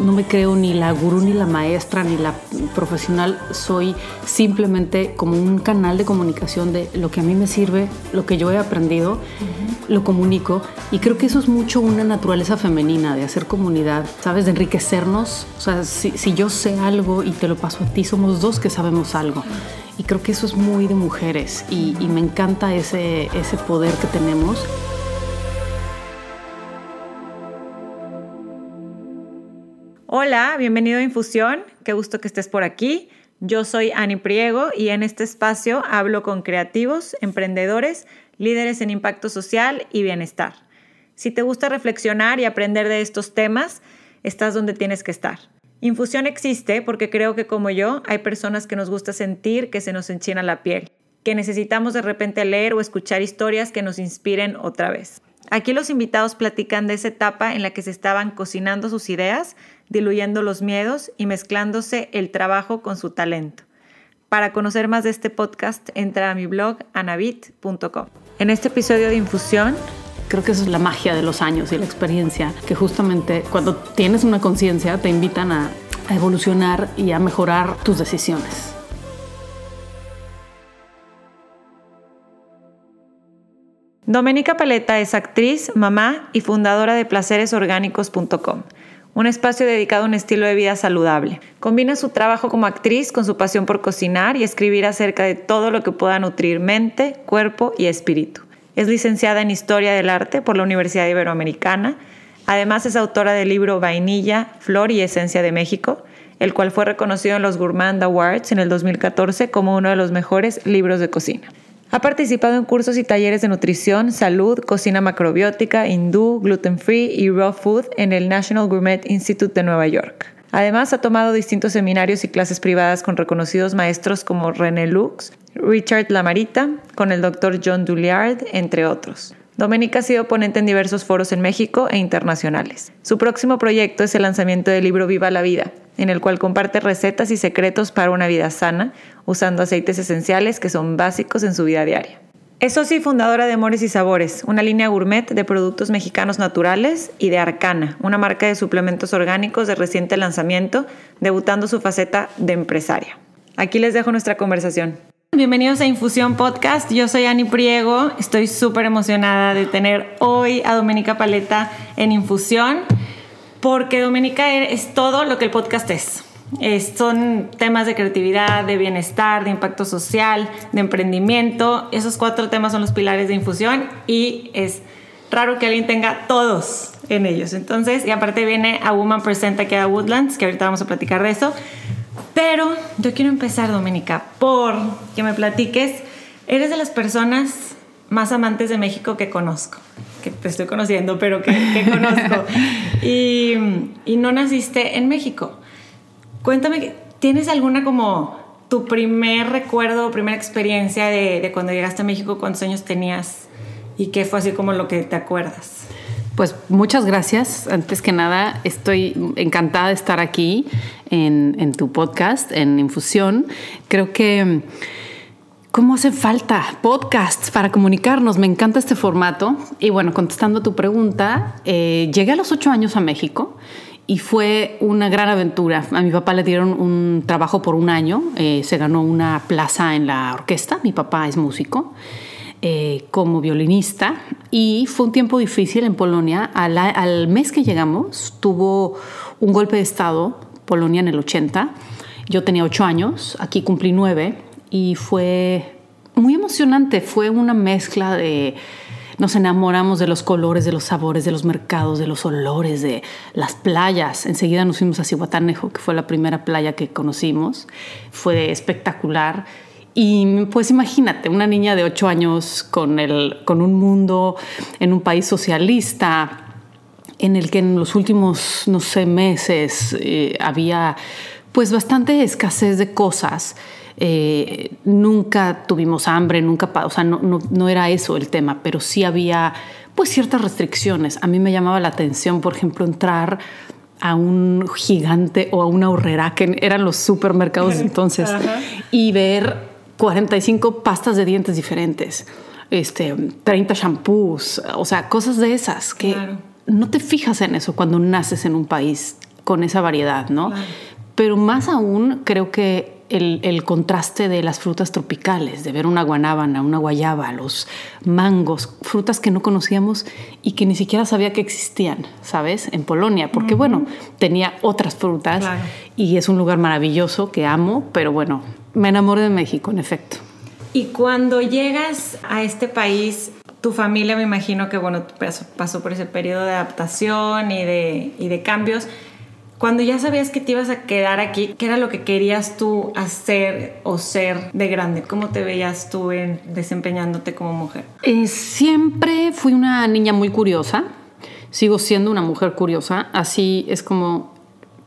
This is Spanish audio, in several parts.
no me creo ni la gurú, ni la maestra, ni la profesional. Soy simplemente como un canal de comunicación de lo que a mí me sirve, lo que yo he aprendido, lo comunico. Y creo que eso es mucho una naturaleza femenina, de hacer comunidad, ¿sabes? De enriquecernos. O sea, si, yo sé algo y te lo paso a ti, somos dos que sabemos algo. Y creo que eso es muy de mujeres y, y me encanta ese, ese poder que tenemos. Hola, bienvenido a Infusión, qué gusto que estés por aquí. Yo soy Ani Priego y en este espacio hablo con creativos, emprendedores, líderes en impacto social y bienestar. Si te gusta reflexionar y aprender de estos temas, estás donde tienes que estar. Infusión existe porque creo que como yo hay personas que nos gusta sentir que se nos enchina la piel, que necesitamos de repente leer o escuchar historias que nos inspiren otra vez. Aquí los invitados platican de esa etapa en la que se estaban cocinando sus ideas diluyendo los miedos y mezclándose el trabajo con su talento. Para conocer más de este podcast, entra a mi blog anabit.com. En este episodio de Infusión, creo que eso es la magia de los años y la experiencia, que justamente cuando tienes una conciencia te invitan a, a evolucionar y a mejorar tus decisiones. Doménica Paleta es actriz, mamá y fundadora de placeresorgánicos.com un espacio dedicado a un estilo de vida saludable. Combina su trabajo como actriz con su pasión por cocinar y escribir acerca de todo lo que pueda nutrir mente, cuerpo y espíritu. Es licenciada en Historia del Arte por la Universidad Iberoamericana. Además es autora del libro Vainilla, Flor y Esencia de México, el cual fue reconocido en los Gourmand Awards en el 2014 como uno de los mejores libros de cocina. Ha participado en cursos y talleres de nutrición, salud, cocina macrobiótica, hindú, gluten free y raw food en el National Gourmet Institute de Nueva York. Además, ha tomado distintos seminarios y clases privadas con reconocidos maestros como René Lux, Richard Lamarita, con el Dr. John Douliard, entre otros. Doménica ha sido ponente en diversos foros en México e internacionales. Su próximo proyecto es el lanzamiento del libro Viva la Vida, en el cual comparte recetas y secretos para una vida sana, usando aceites esenciales que son básicos en su vida diaria. Es socia fundadora de Amores y Sabores, una línea gourmet de productos mexicanos naturales, y de Arcana, una marca de suplementos orgánicos de reciente lanzamiento, debutando su faceta de empresaria. Aquí les dejo nuestra conversación. Bienvenidos a Infusión Podcast. Yo soy Ani Priego. Estoy súper emocionada de tener hoy a Doménica Paleta en Infusión porque Doménica es todo lo que el podcast es. son temas de creatividad, de bienestar, de impacto social, de emprendimiento. Esos cuatro temas son los pilares de infusión y es raro que alguien tenga todos en ellos. Entonces, y aparte viene a Woman Present aquí a Woodlands, que ahorita vamos a platicar de eso. Pero yo quiero empezar, Doménica, por que me platiques. Eres de las personas más amantes de México que conozco que te estoy conociendo, pero que, conozco. y, y, no naciste en México. Cuéntame, ¿tienes alguna como tu primer recuerdo, primera experiencia de, de cuando llegaste a México? ¿Cuántos años tenías? ¿Y qué fue así como lo que te acuerdas? Pues muchas gracias. Antes que nada, estoy encantada de estar aquí en, tu podcast, en Infusión. Creo que ¿Cómo hace falta podcasts para comunicarnos? Me encanta este formato. Y bueno, contestando tu pregunta, eh, llegué a los ocho años a México y fue una gran aventura. A mi papá le dieron un trabajo por un año, eh, se ganó una plaza en la orquesta, mi papá es músico, eh, como violinista, y fue un tiempo difícil en Polonia. Al, al mes que llegamos tuvo un golpe de Estado, Polonia en el 80. Yo tenía ocho años, aquí cumplí nueve y fue muy emocionante. Fue una mezcla de... Nos enamoramos de los colores, de los sabores, de los mercados, de los olores, de las playas. Enseguida nos fuimos a Cihuatanejo, que fue la primera playa que conocimos. Fue espectacular. Y pues imagínate, una niña de ocho años con, el, con un mundo en un país socialista, en el que en los últimos, no sé, meses eh, había pues bastante escasez de cosas eh, nunca tuvimos hambre, nunca, o sea, no, no, era eso el tema, pero sí había pues ciertas restricciones. A mí me llamaba la atención, por ejemplo, entrar a un gigante o a una horrera, que eran los supermercados entonces, y ver 45 pastas de dientes diferentes, este, 30 shampoos, o sea, cosas de esas que no te fijas en eso cuando naces en un país con esa variedad, ¿no? Pero más aún creo que el, contraste de las frutas tropicales, de ver una guanábana, una guayaba, los mangos, frutas que no conocíamos y que ni siquiera sabía que existían, ¿sabes? En Polonia, porque bueno, tenía otras frutas y es un lugar maravilloso que amo, pero bueno, me enamoré de México, en efecto. Y cuando llegas a este país, tu familia me imagino que bueno, pasó por ese periodo de adaptación y de, y de cambios. Cuando ya sabías que te ibas a quedar aquí, ¿qué era lo que querías tú hacer o ser de grande? ¿Cómo te veías tú en desempeñándote como mujer? Eh, siempre fui una niña muy curiosa. Sigo siendo una mujer curiosa. Así es como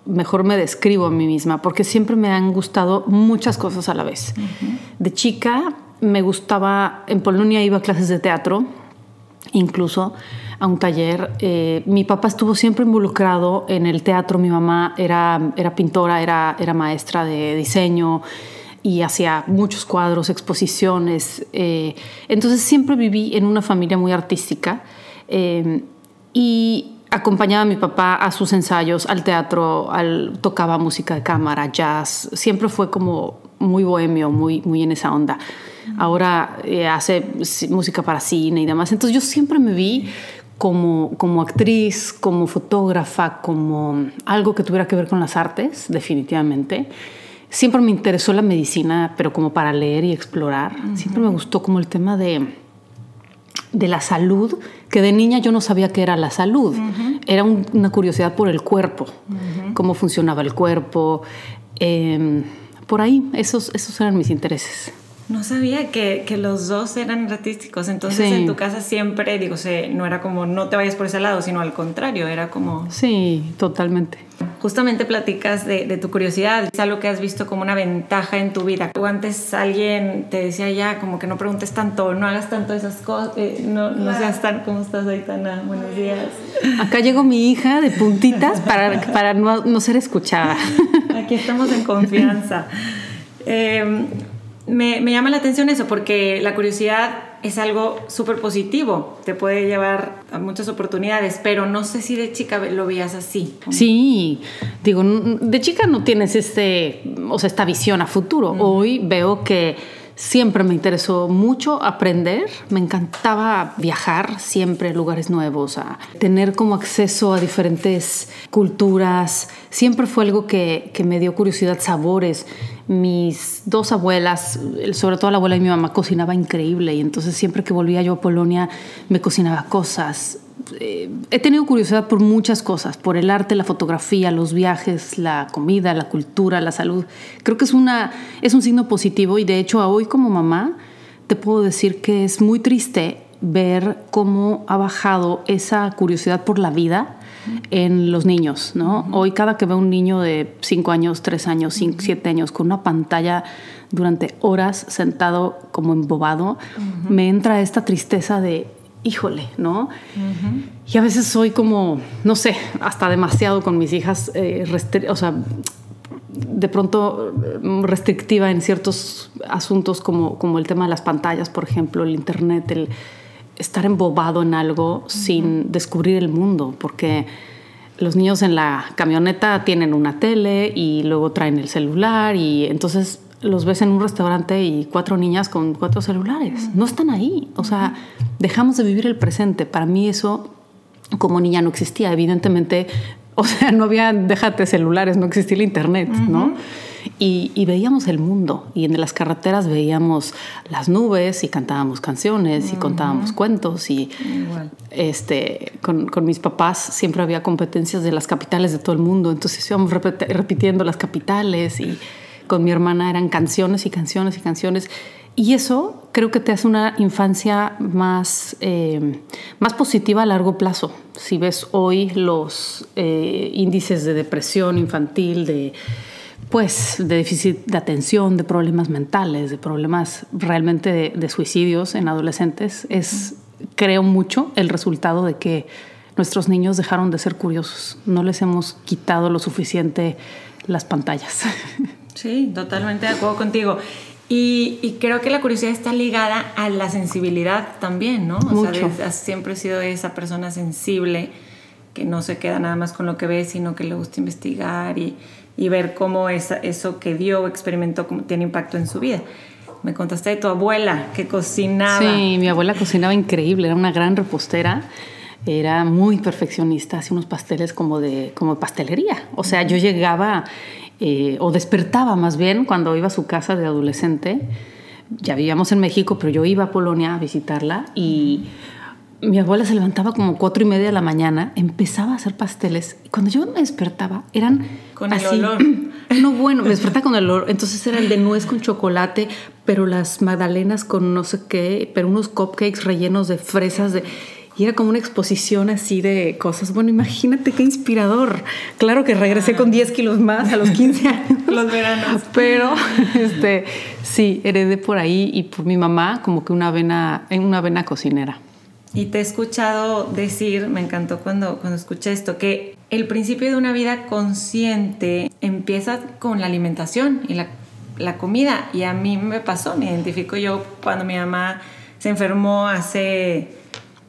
mejor me describo a mí misma, porque siempre me han gustado muchas cosas a la vez. De chica me gustaba, en Polonia iba a clases de teatro, incluso a un taller. Eh, mi papá estuvo siempre involucrado en el teatro, mi mamá era, era pintora, era, era maestra de diseño y hacía muchos cuadros, exposiciones. Eh, entonces siempre viví en una familia muy artística eh, y acompañaba a mi papá a sus ensayos, al teatro, al, tocaba música de cámara, jazz. Siempre fue como muy bohemio, muy, muy en esa onda. Ahora hace música para cine y demás. Entonces yo siempre me vi como, como actriz, como fotógrafa, como algo que tuviera que ver con las artes, definitivamente. Siempre me interesó la medicina, pero como para leer y explorar. Siempre me gustó como el tema de, de la salud, que de niña yo no sabía qué era la salud. Era una curiosidad por el cuerpo, cómo funcionaba el cuerpo. Em, por ahí, esos, esos eran mis intereses. No sabía que, que, los dos eran artísticos, entonces en tu casa siempre, digo, no era como no te vayas por ese lado, sino al contrario, era como... Sí, totalmente. Justamente platicas de, de, tu curiosidad, es algo que has visto como una ventaja en tu vida. O antes alguien te decía ya, como que no preguntes tanto, no hagas tanto esas cosas, eh, no, no seas tan... ¿Cómo estás, Aitana? Buenos días. Acá llegó mi hija de puntitas para, para no, no ser escuchada. Aquí estamos en confianza. Eh, me, llama la atención eso, porque la curiosidad es algo súper positivo, te puede llevar a muchas oportunidades, pero no sé si de chica lo veías así. Sí, digo, de chica no tienes este, o sea, esta visión a futuro. Hoy veo que Siempre me interesó mucho aprender, me encantaba viajar siempre a lugares nuevos, a tener como acceso a diferentes culturas. Siempre fue algo que, que me dio curiosidad, sabores. Mis dos abuelas, sobre todo la abuela de mi mamá, cocinaba increíble y entonces siempre que volvía yo a Polonia me cocinaba cosas. Eh, he tenido curiosidad por muchas cosas, por el arte, la fotografía, los viajes, la comida, la cultura, la salud. Creo que es, una, es un signo positivo y de hecho hoy como mamá te puedo decir que es muy triste ver cómo ha bajado esa curiosidad por la vida en los niños, ¿no? Hoy cada que veo un niño de 5 años, 3 años, 7 años con una pantalla durante horas sentado como embobado, me entra esta tristeza de híjole, ¿no? Y a veces soy como, no sé, hasta demasiado con mis hijas, eh, o sea, de pronto mm, restrictiva en ciertos asuntos como, como el tema de las pantallas, por ejemplo, el internet, el estar embobado en algo sin descubrir el mundo, porque los niños en la camioneta tienen una tele y luego traen el celular y entonces los ves en un restaurante y cuatro niñas con cuatro celulares. No están ahí. O sea, dejamos de vivir el presente. Para mí eso como niña no existía. Evidentemente, o sea, no había, déjate celulares, no existía el internet, ¿no? Y, veíamos el mundo y en las carreteras veíamos las nubes y cantábamos canciones y contábamos cuentos y este con, con, mis papás siempre había competencias de las capitales de todo el mundo entonces íbamos repitiendo las capitales y con mi hermana eran canciones y canciones y canciones. Y eso creo que te hace una infancia más, eh, más positiva a largo plazo. Si ves hoy los eh, índices de depresión infantil, de, pues, de déficit de atención, de problemas mentales, de problemas realmente de, suicidios en adolescentes, es, creo mucho, el resultado de que nuestros niños dejaron de ser curiosos. No les hemos quitado lo suficiente las pantallas. Sí, totalmente de acuerdo contigo. Y, creo que la curiosidad está ligada a la sensibilidad también, ¿no? O sea, siempre he sido esa persona sensible que no se queda nada más con lo que ve, sino que le gusta investigar y, y ver cómo esa, eso que vio o experimentó tiene impacto en su vida. Me contaste de tu abuela que cocinaba. Sí, mi abuela cocinaba increíble, era una gran repostera era muy perfeccionista, hacía unos pasteles como de como pastelería. O sea, yo llegaba eh, o despertaba más bien cuando iba a su casa de adolescente. Ya vivíamos en México, pero yo iba a Polonia a visitarla y mi abuela se levantaba como cuatro y media de la mañana, empezaba a hacer pasteles. Y cuando yo me despertaba, eran con el olor. No, bueno, me despertaba con el olor. Entonces era el de nuez con chocolate, pero las magdalenas con no sé qué, pero unos cupcakes rellenos de fresas de y era como una exposición así de cosas. Bueno, imagínate qué inspirador. Claro que regresé con 10 kilos más a los 15 años. los veranos. Pero este, sí, heredé por ahí y por mi mamá como que una vena, una vena cocinera. Y te he escuchado decir, me encantó cuando, cuando escuché esto, que el principio de una vida consciente empieza con la alimentación y la, la comida. Y a mí me pasó, me identifico yo cuando mi mamá se enfermó hace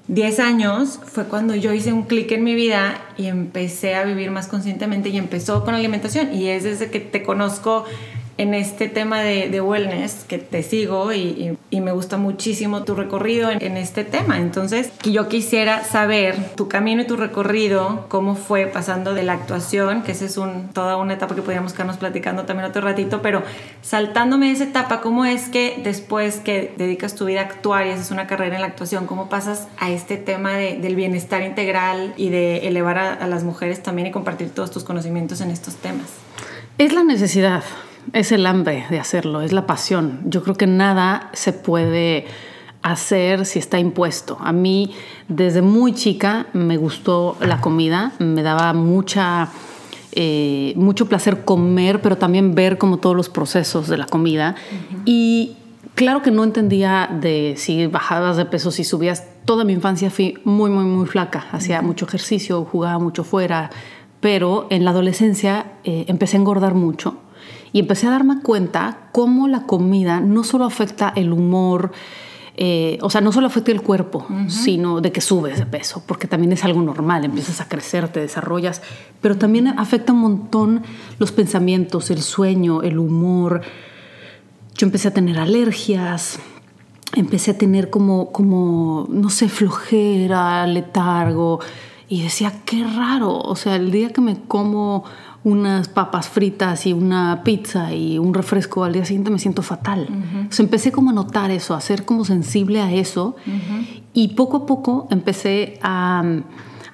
10 años fue cuando yo hice un clic en mi vida y empecé a vivir más conscientemente y empezó con alimentación. Y es desde que te conozco en este tema de, wellness que te sigo y, me gusta muchísimo tu recorrido en, este tema. Entonces, yo quisiera saber tu camino y tu recorrido, cómo fue pasando de la actuación, que esa es toda una etapa que podríamos quedarnos platicando también otro ratito, pero saltándome esa etapa, ¿cómo es que después que dedicas tu vida a actuar y haces una carrera en la actuación, cómo pasas a este tema del bienestar integral y de elevar a las mujeres también y compartir todos tus conocimientos en estos temas? Es la necesidad es el hambre de hacerlo, es la pasión. Yo creo que nada se puede hacer si está impuesto. A mí desde muy chica me gustó la comida, me daba mucha... Eh, mucho placer comer, pero también ver como todos los procesos de la comida. Y claro que no entendía de si bajabas de peso, si subías. Toda mi infancia fui muy, muy, muy flaca. Hacía mucho ejercicio, jugaba mucho fuera, pero en la adolescencia eh, empecé a engordar mucho y empecé a darme cuenta cómo la comida no solo afecta el humor, eh, o sea, no solo afecta el cuerpo, sino de que subes de peso, porque también es algo normal, empiezas a crecer, te desarrollas, pero también afecta un montón los pensamientos, el sueño, el humor. Yo empecé a tener alergias, empecé a tener como, como no sé, flojera, letargo, y decía, qué raro, o sea, el día que me como unas papas fritas y una pizza y un refresco al día siguiente me siento fatal. empecé como a notar eso, a ser como sensible a eso. Y poco a poco empecé a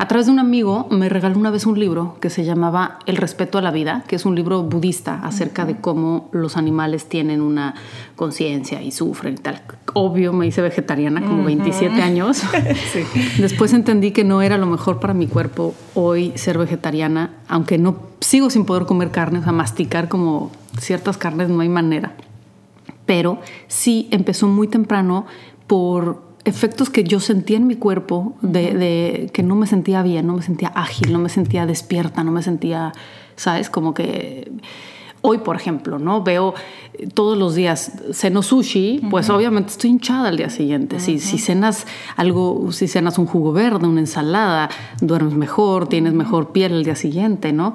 a través de un amigo me regaló una vez un libro que se llamaba El respeto a la vida, que es un libro budista acerca de cómo los animales tienen una conciencia y sufren y tal. Obvio, me hice vegetariana como 27 años. Después entendí que no era lo mejor para mi cuerpo hoy ser vegetariana, aunque no sigo sin poder comer carne, o sea, masticar como ciertas carnes no hay manera. Pero sí empezó muy temprano por efectos que yo sentía en mi cuerpo de, que no me sentía bien, no me sentía ágil, no me sentía despierta, no me sentía, ¿sabes? Como que hoy, por ejemplo, ¿no? Veo todos los días, ceno sushi, pues obviamente estoy hinchada al día siguiente. si, si cenas algo, si cenas un jugo verde, una ensalada, duermes mejor, tienes mejor piel al día siguiente, ¿no?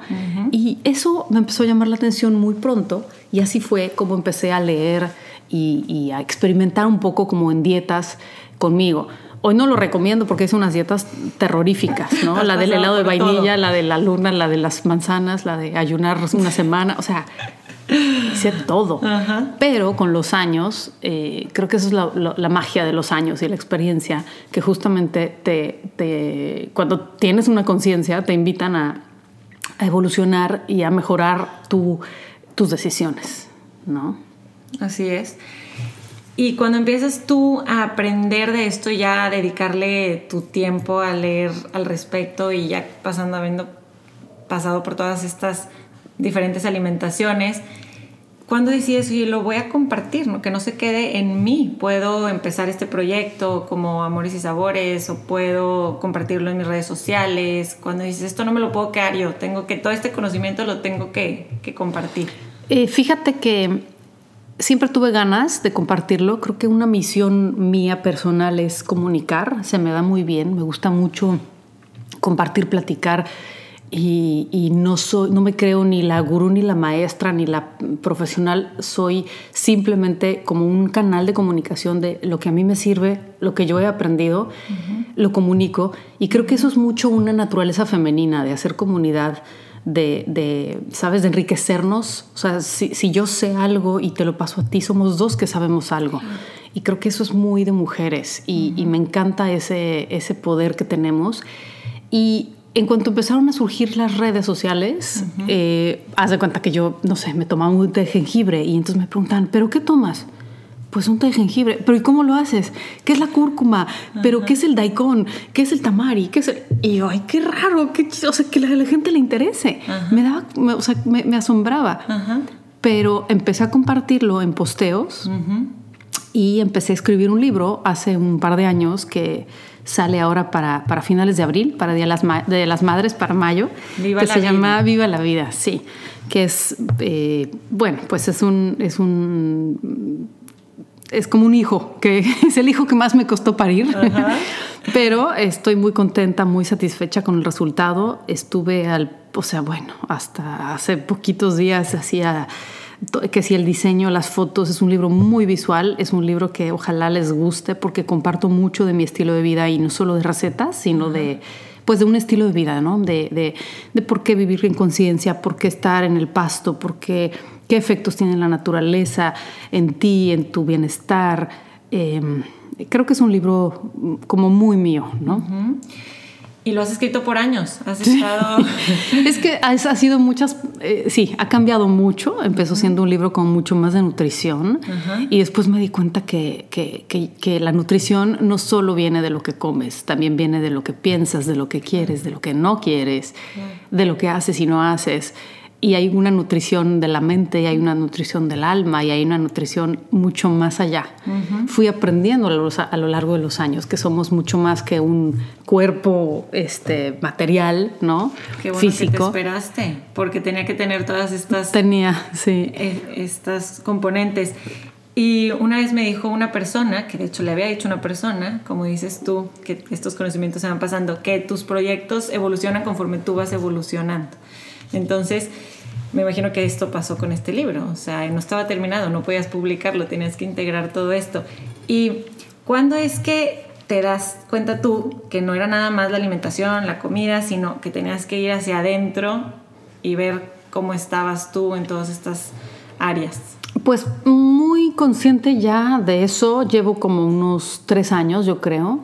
Y eso me empezó a llamar la atención muy pronto y así fue como empecé a leer y, y a experimentar un poco como en dietas conmigo. Hoy no lo recomiendo porque es unas dietas terroríficas, ¿no? la del helado de vainilla, la de la luna, la de las manzanas, la de ayunar una semana, o sea, hice todo. Pero con los años, eh, creo que eso es la, magia de los años y la experiencia, que justamente te, cuando tienes una conciencia te invitan a, evolucionar y a mejorar tus decisiones, ¿no? Así es. Y cuando empiezas tú a aprender de esto, ya a dedicarle tu tiempo a leer al respecto y ya pasando, habiendo pasado por todas estas diferentes alimentaciones, ¿cuándo decides, oye, lo voy a compartir, ¿no? que no se quede en mí? Puedo empezar este proyecto como Amores y Sabores o puedo compartirlo en mis redes sociales. Cuando dices, esto no me lo puedo quedar yo, tengo que, todo este conocimiento lo tengo que, compartir. Eh, fíjate que siempre tuve ganas de compartirlo. Creo que una misión mía personal es comunicar. Se me da muy bien. Me gusta mucho compartir, platicar. Y, no, soy, no me creo ni la gurú, ni la maestra, ni la profesional. Soy simplemente como un canal de comunicación de lo que a mí me sirve, lo que yo he aprendido, lo comunico. Y creo que eso es mucho una naturaleza femenina, de hacer comunidad, de, ¿sabes?, de enriquecernos. O sea, si, yo sé algo y te lo paso a ti, somos dos que sabemos algo. Y creo que eso es muy de mujeres y, y me encanta ese, ese poder que tenemos. Y en cuanto empezaron a surgir las redes sociales, eh, haz de cuenta que yo, no sé, me tomaba un té de jengibre y entonces me preguntan, ¿pero qué tomas? Pues un té de jengibre. ¿Pero y cómo lo haces? ¿Qué es la cúrcuma? ¿Pero qué es el daikon? ¿Qué es el tamari? ¿Qué es Y yo, ay, qué raro, qué... o sea, que a la gente le interese. Me daba, o sea, me, asombraba. Pero empecé a compartirlo en posteos y empecé a escribir un libro hace un par de años que sale ahora para, para finales de abril, para Día de las, de las Madres, para mayo, que se llama Viva la Vida, sí, que es, eh, bueno, pues es un, es un, es como un hijo, que es el hijo que más me costó parir, pero estoy muy contenta, muy satisfecha con el resultado. Estuve al, o sea, bueno, hasta hace poquitos días hacía que si el diseño, las fotos, es un libro muy visual, es un libro que ojalá les guste porque comparto mucho de mi estilo de vida y no solo de recetas, sino de pues de un estilo de vida, ¿no? De, de, por qué vivir en conciencia, por qué estar en el pasto, por qué, qué efectos tiene la naturaleza en ti, en tu bienestar. Em, creo que es un libro como muy mío, ¿no? Y lo has escrito por años, has estado... es que ha, sido muchas, eh, sí, ha cambiado mucho, empezó siendo un libro con mucho más de nutrición. Y después me di cuenta que, que, que, la nutrición no solo viene de lo que comes, también viene de lo que piensas, de lo que quieres, de lo que no quieres, de lo que haces y no haces y hay una nutrición de la mente, y hay una nutrición del alma, y hay una nutrición mucho más allá. Fui aprendiendo a lo, largo de los años que somos mucho más que un cuerpo este, material, ¿no? Qué bueno Físico. que te esperaste, porque tenía que tener todas estas... Tenía, sí. Eh, estas componentes. Y una vez me dijo una persona, que de hecho le había dicho una persona, como dices tú, que estos conocimientos se van pasando, que tus proyectos evolucionan conforme tú vas evolucionando. Entonces, me imagino que esto pasó con este libro, o sea, no estaba terminado, no podías publicarlo, tenías que integrar todo esto. ¿Y cuándo es que te das cuenta tú que no era nada más la alimentación, la comida, sino que tenías que ir hacia adentro y ver cómo estabas tú en todas estas áreas? Pues muy consciente ya de eso, llevo como unos tres años, yo creo,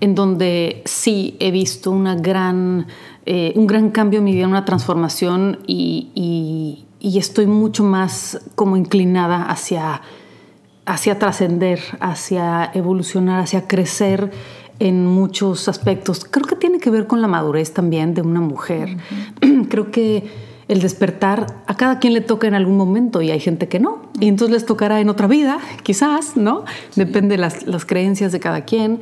en donde sí he visto una gran eh, un gran cambio en mi vida, una transformación y, estoy mucho más como inclinada hacia, hacia trascender, hacia evolucionar, hacia crecer en muchos aspectos. Creo que tiene que ver con la madurez también de una mujer. Creo que el despertar a cada quien le toca en algún momento y hay gente que no. Y entonces les tocará en otra vida, quizás, ¿no? Depende de las, las creencias de cada quien.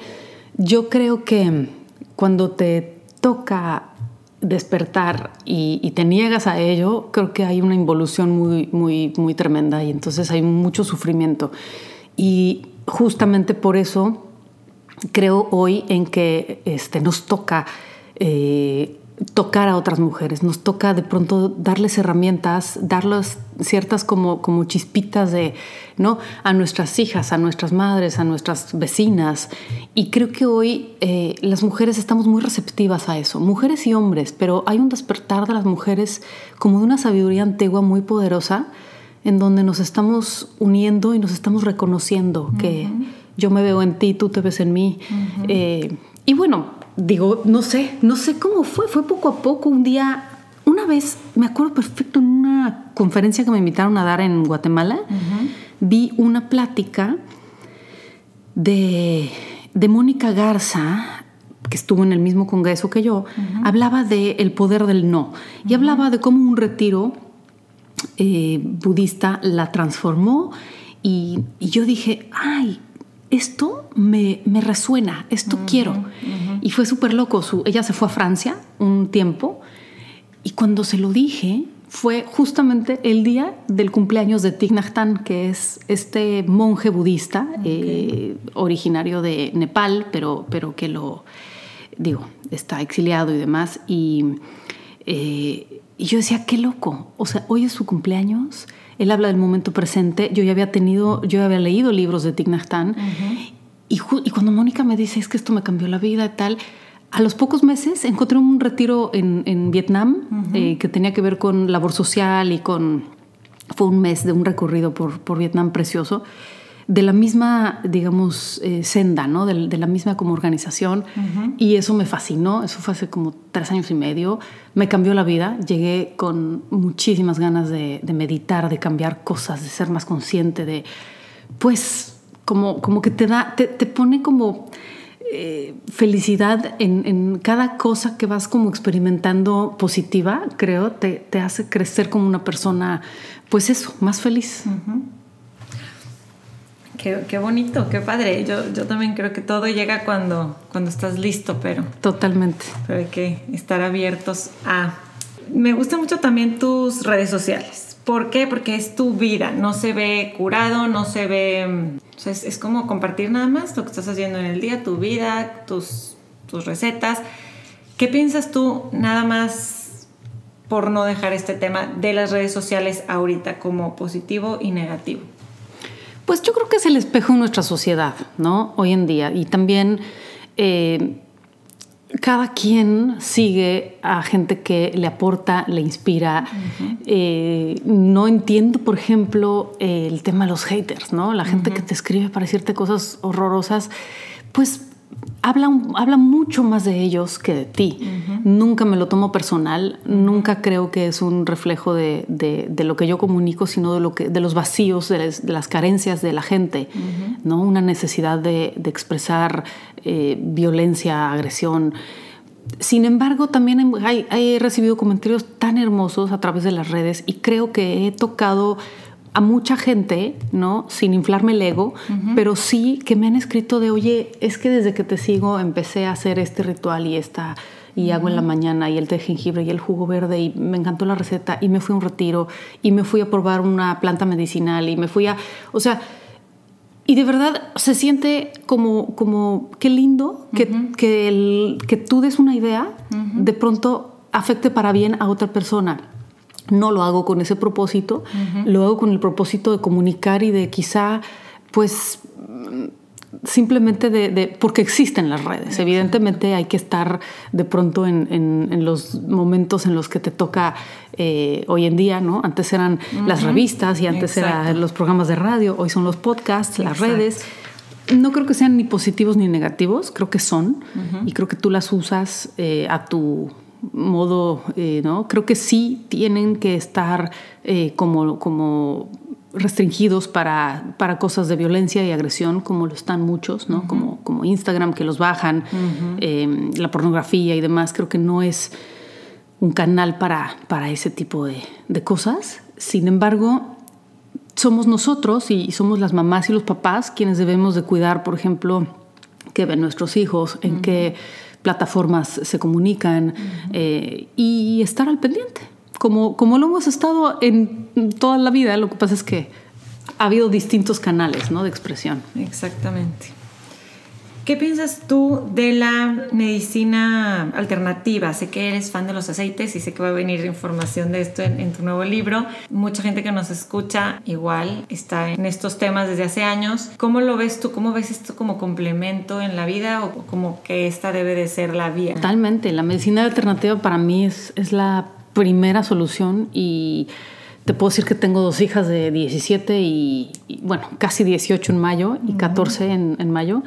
Yo creo que cuando te toca despertar y, te niegas a ello, creo que hay una involución muy, muy, muy tremenda y entonces hay mucho sufrimiento. Y justamente por eso creo hoy en que este, nos toca eh, tocar a otras mujeres, nos toca de pronto darles herramientas, darles ciertas como, como chispitas de, ¿no? A nuestras hijas, a nuestras madres, a nuestras vecinas. Y creo que hoy eh, las mujeres estamos muy receptivas a eso, mujeres y hombres, pero hay un despertar de las mujeres como de una sabiduría antigua muy poderosa en donde nos estamos uniendo y nos estamos reconociendo que yo me veo en ti, tú te ves en mí. Eh, y bueno, digo, no sé, no sé cómo fue, fue poco a poco, un día, una vez, me acuerdo perfecto, en una conferencia que me invitaron a dar en Guatemala, vi una plática de, de Mónica Garza, que estuvo en el mismo congreso que yo, hablaba de el poder del no y hablaba de cómo un retiro eh, budista la transformó y, y, yo dije, ay, esto me, resuena, esto quiero. Y fue súper loco. ella se fue a Francia un tiempo y cuando se lo dije fue justamente el día del cumpleaños de Thich Nhat Hanh, que es este monje budista eh, originario de Nepal, pero, pero que lo digo, está exiliado y demás, y, eh, y yo decía, qué loco, o sea, hoy es su cumpleaños, él habla del momento presente, yo ya había tenido, yo ya había leído libros de Thich y, y, cuando Mónica me dice, es que esto me cambió la vida y tal, a los pocos meses encontré un retiro en, en Vietnam eh, que tenía que ver con labor social y con... Fue un mes de un recorrido por, por Vietnam precioso de la misma, digamos, eh, senda, ¿no? De, de, la misma como organización. Y eso me fascinó. Eso fue hace como tres años y medio. Me cambió la vida. Llegué con muchísimas ganas de, de meditar, de cambiar cosas, de ser más consciente, de, pues, como, como que te da, te, te pone como eh, felicidad en, en, cada cosa que vas como experimentando positiva, creo, te, te, hace crecer como una persona, pues eso, más feliz. Qué, qué, bonito, qué padre. Yo, yo también creo que todo llega cuando, cuando estás listo, pero... Totalmente. Pero hay que estar abiertos a... Me gustan mucho también tus redes sociales. ¿Por qué? Porque es tu vida, no se ve curado, no se ve... O sea, es, es, como compartir nada más lo que estás haciendo en el día, tu vida, tus, tus recetas. ¿Qué piensas tú nada más por no dejar este tema de las redes sociales ahorita como positivo y negativo? Pues yo creo que es el espejo de nuestra sociedad, ¿no? Hoy en día. Y también... Eh, cada quien sigue a gente que le aporta, le inspira. Uh -huh. eh, no entiendo, por ejemplo, el tema de los haters, ¿no? La gente uh -huh. que te escribe para decirte cosas horrorosas, pues habla, habla mucho más de ellos que de ti. Uh -huh. Nunca me lo tomo personal, nunca creo que es un reflejo de, de, de, lo que yo comunico, sino de, lo que, de los vacíos, de las, de las carencias de la gente, ¿no? Una necesidad de, expresar eh, violencia, agresión. Sin embargo, también hay, he recibido comentarios tan hermosos a través de las redes y creo que he tocado a mucha gente, ¿no? Sin inflarme el ego, uh -huh. pero sí que me han escrito de, oye, es que desde que te sigo empecé a hacer este ritual y esta y hago en la mañana y el té de jengibre y el jugo verde y me encantó la receta y me fui a un retiro y me fui a probar una planta medicinal y me fui a, o sea, y de verdad se siente como, como qué lindo que, uh -huh. que, el, que tú des una idea, uh -huh. de pronto afecte para bien a otra persona no lo hago con ese propósito, uh -huh. lo hago con el propósito de comunicar y de quizá, pues, simplemente de, de porque existen las redes. Evidentemente hay que estar de pronto en, en, en, los momentos en los que te toca eh, hoy en día, ¿no? Antes eran uh -huh. las revistas y antes eran los programas de radio, hoy son los podcasts, las Exacto. redes. No creo que sean ni positivos ni negativos, creo que son uh -huh. y creo que tú las usas eh, a tu modo, eh, ¿no? Creo que sí tienen que estar eh, como, como restringidos para, para cosas de violencia y agresión, como lo están muchos, ¿no? Uh -huh. como, como Instagram, que los bajan, uh -huh. eh, la pornografía y demás. Creo que no es un canal para, para ese tipo de, de cosas. Sin embargo, somos nosotros y somos las mamás y los papás quienes debemos de cuidar, por ejemplo, que ven nuestros hijos, en uh -huh. qué plataformas se comunican eh, y estar al pendiente. Como, como lo hemos estado en toda la vida, lo que pasa es que ha habido distintos canales ¿no? de expresión. Exactamente. ¿Qué piensas tú de la medicina alternativa? Sé que eres fan de los aceites y sé que va a venir información de esto en, en, tu nuevo libro. Mucha gente que nos escucha igual está en estos temas desde hace años. ¿Cómo lo ves tú? ¿Cómo ves esto como complemento en la vida o como que esta debe de ser la vía? Totalmente. La medicina alternativa para mí es, es la primera solución y te puedo decir que tengo dos hijas de 17 y, y bueno, casi 18 en mayo y 14 uh -huh. en, en mayo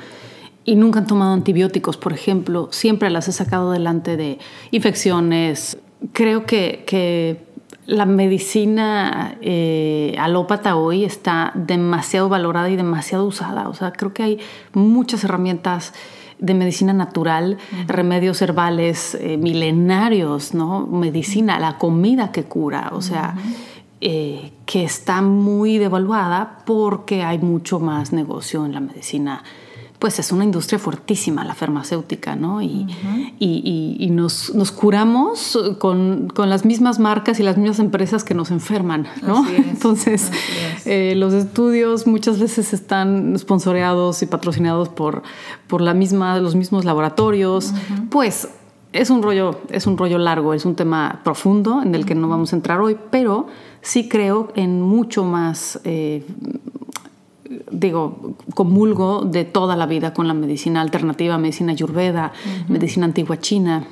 y nunca han tomado antibióticos, por ejemplo. Siempre las he sacado delante de infecciones. Creo que, que la medicina eh, alópata hoy está demasiado valorada y demasiado usada. O sea, creo que hay muchas herramientas de medicina natural, uh -huh. remedios herbales eh, milenarios, ¿no? Medicina, la comida que cura. O sea... Uh -huh. Eh, que está muy devaluada porque hay mucho más negocio en la medicina pues es una industria fuertísima la farmacéutica, ¿no? Y, y, nos, nos, curamos con, con, las mismas marcas y las mismas empresas que nos enferman, ¿no? Entonces, eh, los estudios muchas veces están sponsoreados y patrocinados por, por la misma, los mismos laboratorios, pues es un rollo, es un rollo largo, es un tema profundo en el que no vamos a entrar hoy, pero sí creo en mucho más, eh, digo, comulgo de toda la vida con la medicina alternativa, medicina ayurveda, medicina antigua china.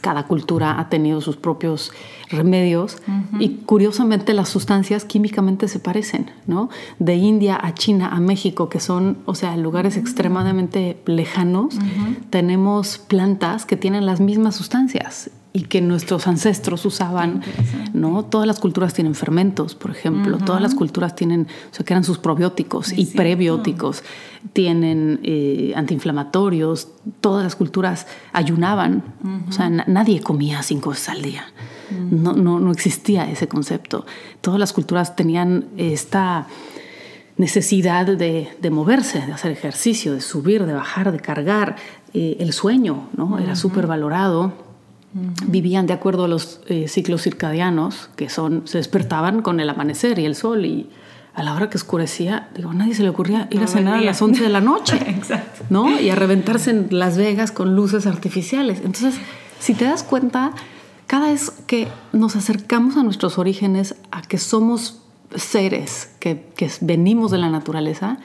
Cada cultura ha tenido sus propios remedios y curiosamente las sustancias químicamente se parecen, ¿no? De India a China a México, que son, o sea, lugares extremadamente lejanos, tenemos plantas que tienen las mismas sustancias y que nuestros ancestros usaban, ¿no? Todas las culturas tienen fermentos, por ejemplo, todas las culturas tienen, o sea, que eran sus probióticos y prebióticos, tienen eh, antiinflamatorios, todas las culturas ayunaban, o sea, nadie comía cinco veces al día, no, no, no existía ese concepto. Todas las culturas tenían esta necesidad de, de, moverse, de hacer ejercicio, de subir, de bajar, de cargar. Eh, el sueño ¿no? era súper valorado vivían de acuerdo a los eh, ciclos circadianos, que son, se despertaban con el amanecer y el sol y a la hora que oscurecía, digo, a nadie se le ocurría ir a cenar a las 11 de la noche, ¿no? Y a reventarse en Las Vegas con luces artificiales. Entonces, si te das cuenta, cada vez que nos acercamos a nuestros orígenes, a que somos seres que, que venimos de la naturaleza,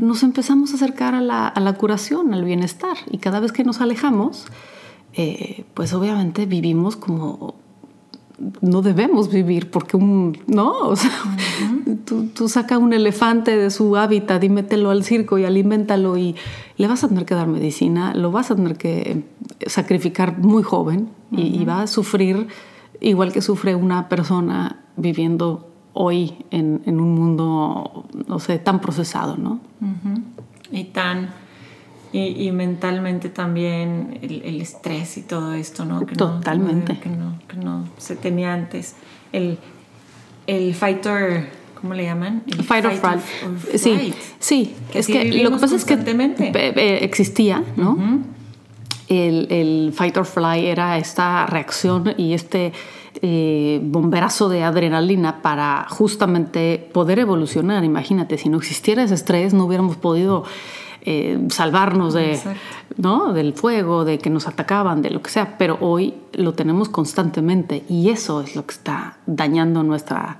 nos empezamos a acercar a la, a la curación, al bienestar. Y cada vez que nos alejamos, eh, pues obviamente vivimos como no debemos vivir porque un, no, o sea, tú, tú sacas un elefante de su hábitat y mételo al circo y aliméntalo y le vas a tener que dar medicina, lo vas a tener que sacrificar muy joven y, va a sufrir igual que sufre una persona viviendo hoy en, en un mundo, no sé, tan procesado, ¿no? Y tan y, mentalmente también el, estrés y todo esto, ¿no? Que Totalmente. No, que, no, que no se tenía antes. El, el fighter, ¿cómo le llaman? El fight, or flight. Sí, sí. es que lo que pasa es que existía, ¿no? el, el, fight or fly era esta reacción y este eh, bomberazo de adrenalina para justamente poder evolucionar. Imagínate, si no existiera ese estrés, no hubiéramos podido eh, salvarnos de, ¿no? del fuego, de que nos atacaban, de lo que sea, pero hoy lo tenemos constantemente y eso es lo que está dañando nuestra,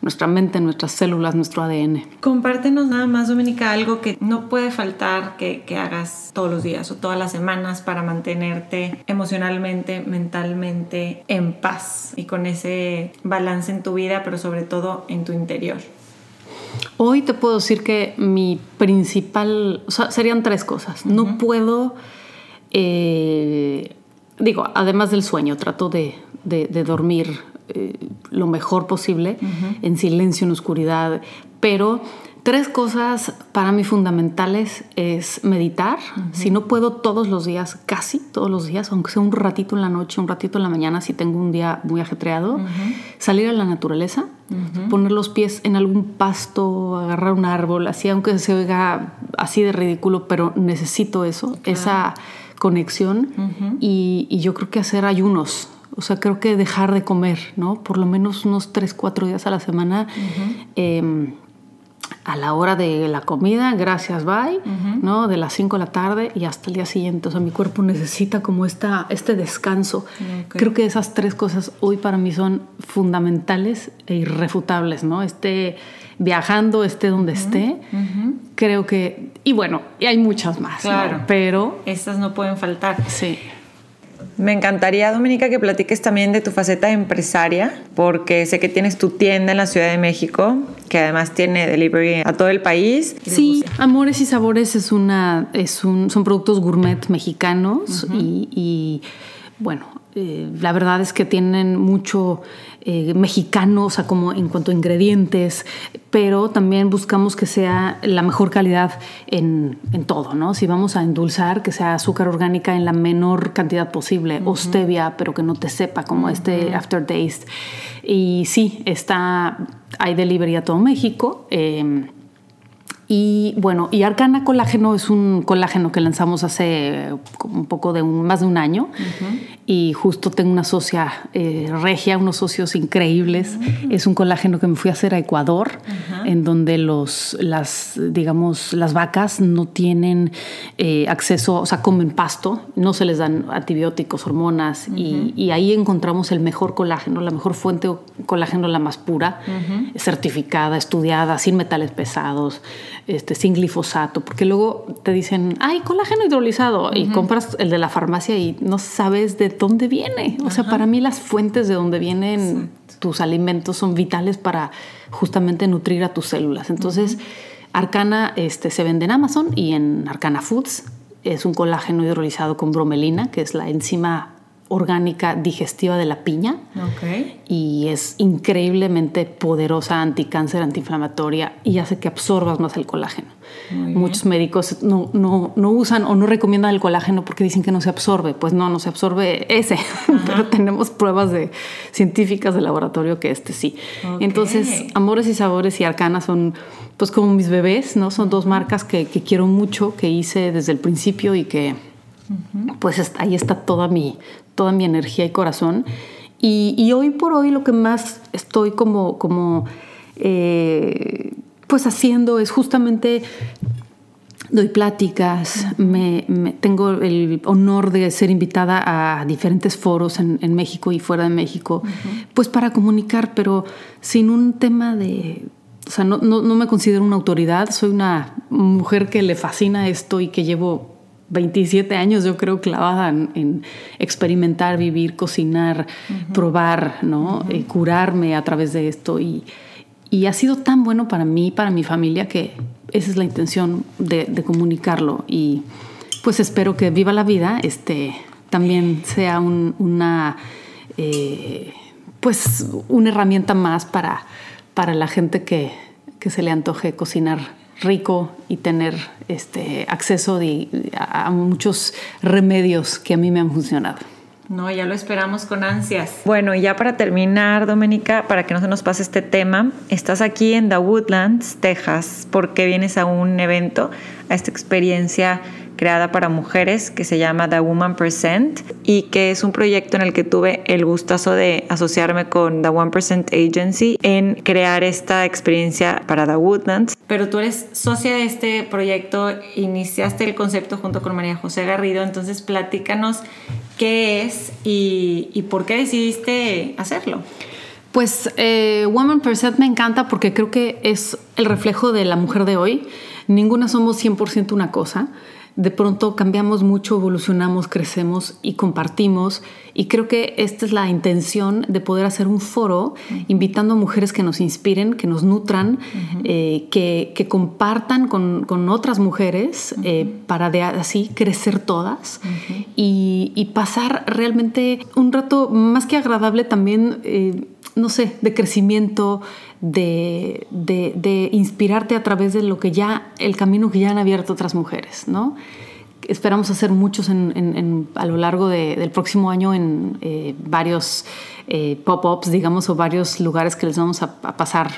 nuestra mente, nuestras células, nuestro ADN. Compártenos nada más, Dominica, algo que no puede faltar que, que, hagas todos los días o todas las semanas para mantenerte emocionalmente, mentalmente en paz y con ese balance en tu vida, pero sobre todo en tu interior. Hoy te puedo decir que mi principal, o sea, serían tres cosas. No puedo, eh, digo, además del sueño, trato de, dormir eh, lo mejor posible, en silencio, en oscuridad, pero Tres cosas para mí fundamentales es meditar. Si no puedo todos los días, casi todos los días, aunque sea un ratito en la noche, un ratito en la mañana, si tengo un día muy ajetreado, salir a la naturaleza, poner los pies en algún pasto, agarrar un árbol, así, aunque se oiga así de ridículo, pero necesito eso, esa conexión. y, yo creo que hacer ayunos. O sea, creo que dejar de comer, ¿no? Por lo menos unos tres, cuatro días a la semana a la hora de la comida, gracias, bye, ¿no? De las 5 de la tarde y hasta el día siguiente. O sea, mi cuerpo necesita como esta, este descanso. Creo que esas tres cosas hoy para mí son fundamentales e irrefutables, ¿no? Esté viajando, esté donde esté. Creo que... Y bueno, y hay muchas más, claro. Pero... Estas no pueden faltar. Sí. Me encantaría, Dominica, que platiques también de tu faceta empresaria, porque sé que tienes tu tienda en la Ciudad de México, que además tiene delivery a todo el país. Sí, Amores y Sabores es una, es un, son productos gourmet mexicanos y, bueno, eh, la verdad es que tienen mucho eh, mexicano, o sea, como en cuanto a ingredientes, pero también buscamos que sea la mejor calidad en, todo, ¿no? Si vamos a endulzar, que sea azúcar orgánica en la menor cantidad posible, o stevia, pero que no te sepa como este aftertaste. Y sí, está, hay delivery a todo México. Em, Y bueno, y Arcana Colágeno es un colágeno que lanzamos hace un poco de un, más de un año. Y justo tengo una socia eh, regia, unos socios increíbles. Es un colágeno que me fui a hacer a Ecuador, en donde los, las, digamos, las vacas no tienen eh, acceso, o sea, comen pasto, no se les dan antibióticos, hormonas. y, y, ahí encontramos el mejor colágeno, la mejor fuente de colágeno, la más pura, certificada, estudiada, sin metales pesados este, sin glifosato, porque luego te dicen, ay, colágeno hidrolizado, y compras el de la farmacia y no sabes de dónde viene. O sea, para mí las fuentes de donde vienen tus alimentos son vitales para justamente nutrir a tus células. Entonces, Arcana este, se vende en Amazon y en Arcana Foods. Es un colágeno hidrolizado con bromelina, que es la enzima orgánica digestiva de la piña. Y es increíblemente poderosa anticáncer, antiinflamatoria y hace que absorbas más el colágeno. Muchos médicos no, no, no, usan o no recomiendan el colágeno porque dicen que no se absorbe. Pues no, no se absorbe ese, pero tenemos pruebas de, científicas de laboratorio que este sí. Entonces, Amores y Sabores y Arcana son pues como mis bebés, ¿no? Son dos marcas que, que quiero mucho, que hice desde el principio y que pues ahí está toda mi, toda mi energía y corazón. Y, hoy por hoy lo que más estoy como, como eh, pues haciendo es justamente doy pláticas, me, tengo el honor de ser invitada a diferentes foros en, México y fuera de México, pues para comunicar, pero sin un tema de... O sea, no, no, no me considero una autoridad, soy una mujer que le fascina esto y que llevo 27 años yo creo clavada en, experimentar, vivir, cocinar, probar, ¿no? Eh, curarme a través de esto. Y, ha sido tan bueno para mí, para mi familia, que esa es la intención de, comunicarlo. Y pues espero que Viva la Vida este, también sea una, eh, pues una herramienta más para, para la gente que, que se le antoje cocinar rico y tener este acceso a, muchos remedios que a mí me han funcionado. No, ya lo esperamos con ansias. Bueno, y ya para terminar, Doménica, para que no se nos pase este tema, estás aquí en The Woodlands, Texas, porque vienes a un evento, a esta experiencia creada para mujeres que se llama The Woman Percent y que es un proyecto en el que tuve el gustazo de asociarme con The One Percent Agency en crear esta experiencia para The Woodlands. Pero tú eres socia de este proyecto, iniciaste el concepto junto con María José Garrido, entonces platícanos qué es y, por qué decidiste hacerlo. Pues eh, Woman Percent me encanta porque creo que es el reflejo de la mujer de hoy. Ninguna somos 100% una cosa de pronto cambiamos mucho, evolucionamos, crecemos y compartimos. Y creo que esta es la intención de poder hacer un foro invitando a mujeres que nos inspiren, que nos nutran, eh, que, compartan con, otras mujeres eh, para de así crecer todas y, pasar realmente un rato más que agradable también, eh, no sé, de crecimiento, de, inspirarte a través de lo que ya, el camino que ya han abierto otras mujeres, ¿no? Esperamos hacer muchos a lo largo del próximo año en eh, varios eh, pop-ups, digamos, o varios lugares que les vamos a, pasar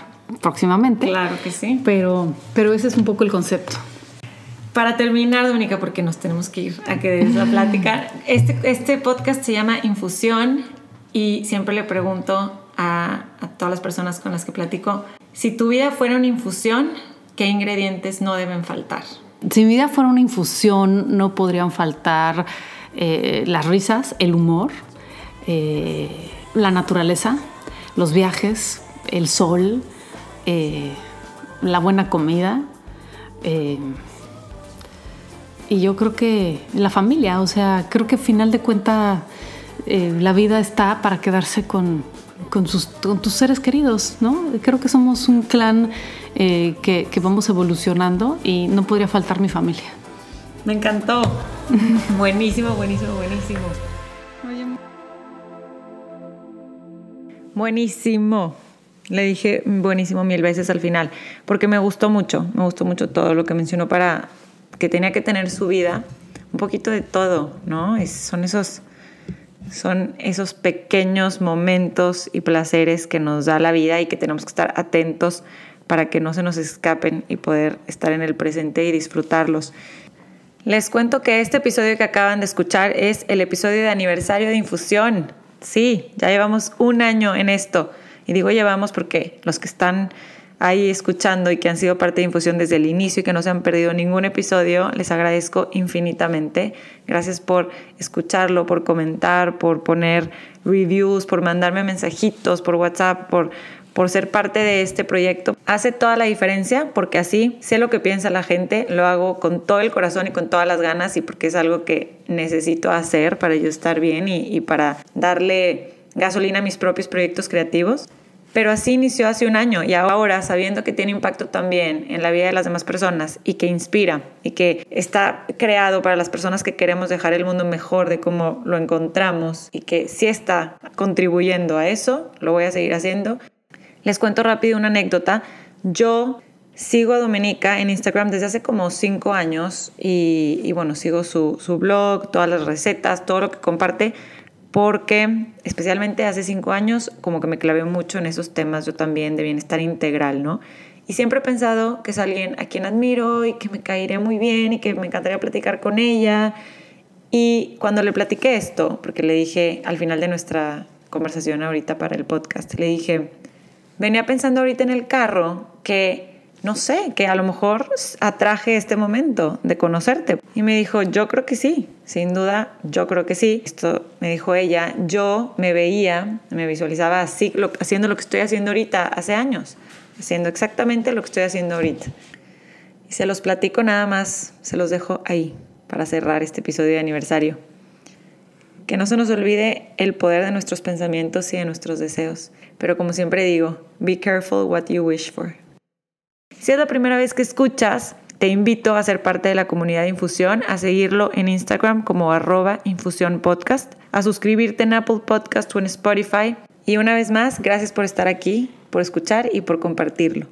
próximamente. Claro que sí. Pero, pero ese es un poco el concepto. Para terminar, Dominica, porque nos tenemos que ir a que des la plática, este, este podcast se llama Infusión y siempre le pregunto a, todas las personas con las que platico, si tu vida fuera una infusión, ¿qué ingredientes no deben faltar? Si mi vida fuera una infusión, no podrían faltar eh, las risas, el humor, eh, la naturaleza, los viajes, el sol, eh, la buena comida. y yo creo que la familia, o sea, creo que al final de cuentas la vida está para quedarse con, con, sus, tus seres queridos, ¿no? Creo que somos un clan eh, que, vamos evolucionando y no podría faltar mi familia. Me encantó. buenísimo, buenísimo, buenísimo. Buenísimo. Le dije buenísimo mil veces al final, porque me gustó mucho, me gustó mucho todo lo que mencionó para que tenía que tener su vida, un poquito de todo, ¿no? son esos son esos pequeños momentos y placeres que nos da la vida y que tenemos que estar atentos para que no se nos escapen y poder estar en el presente y disfrutarlos. Les cuento que este episodio que acaban de escuchar es el episodio de aniversario de infusión. Sí, ya llevamos un año en esto. Y digo llevamos porque los que están ahí escuchando y que han sido parte de Infusión desde el inicio y que no se han perdido ningún episodio, les agradezco infinitamente. Gracias por escucharlo, por comentar, por poner reviews, por mandarme mensajitos por WhatsApp, por, por ser parte de este proyecto. Hace toda la diferencia porque así sé lo que piensa la gente, lo hago con todo el corazón y con todas las ganas y porque es algo que necesito hacer para yo estar bien y, y para darle gasolina a mis propios proyectos creativos. Pero así inició hace un año y ahora, sabiendo que tiene impacto también en la vida de las demás personas y que inspira y que está creado para las personas que queremos dejar el mundo mejor de cómo lo encontramos y que sí está contribuyendo a eso, lo voy a seguir haciendo. Les cuento rápido una anécdota. Yo sigo a Domenica en Instagram desde hace como cinco años y, bueno, sigo su, su blog, todas las recetas, todo lo que comparte porque especialmente hace cinco años como que me clavé mucho en esos temas yo también de bienestar integral, ¿no? Y siempre he pensado que es alguien a quien admiro y que me caería muy bien y que me encantaría platicar con ella. Y cuando le platiqué esto, porque le dije al final de nuestra conversación ahorita para el podcast, le dije, venía pensando ahorita en el carro que no sé, que a lo mejor atraje este momento de conocerte. Y me dijo, yo creo que sí, sin duda, yo creo que sí. Esto me dijo ella, yo me veía, me visualizaba así, haciendo lo que estoy haciendo ahorita hace años, haciendo exactamente lo que estoy haciendo ahorita. Y se los platico nada más, se los dejo ahí para cerrar este episodio de aniversario. Que no se nos olvide el poder de nuestros pensamientos y de nuestros deseos. Pero como siempre digo, be careful what you wish for. Si es la primera vez que escuchas, te invito a ser parte de la comunidad de Infusión, a seguirlo en Instagram como arroba a suscribirte en Apple Podcast o en Spotify. Y una vez más, gracias por estar aquí, por escuchar y por compartirlo.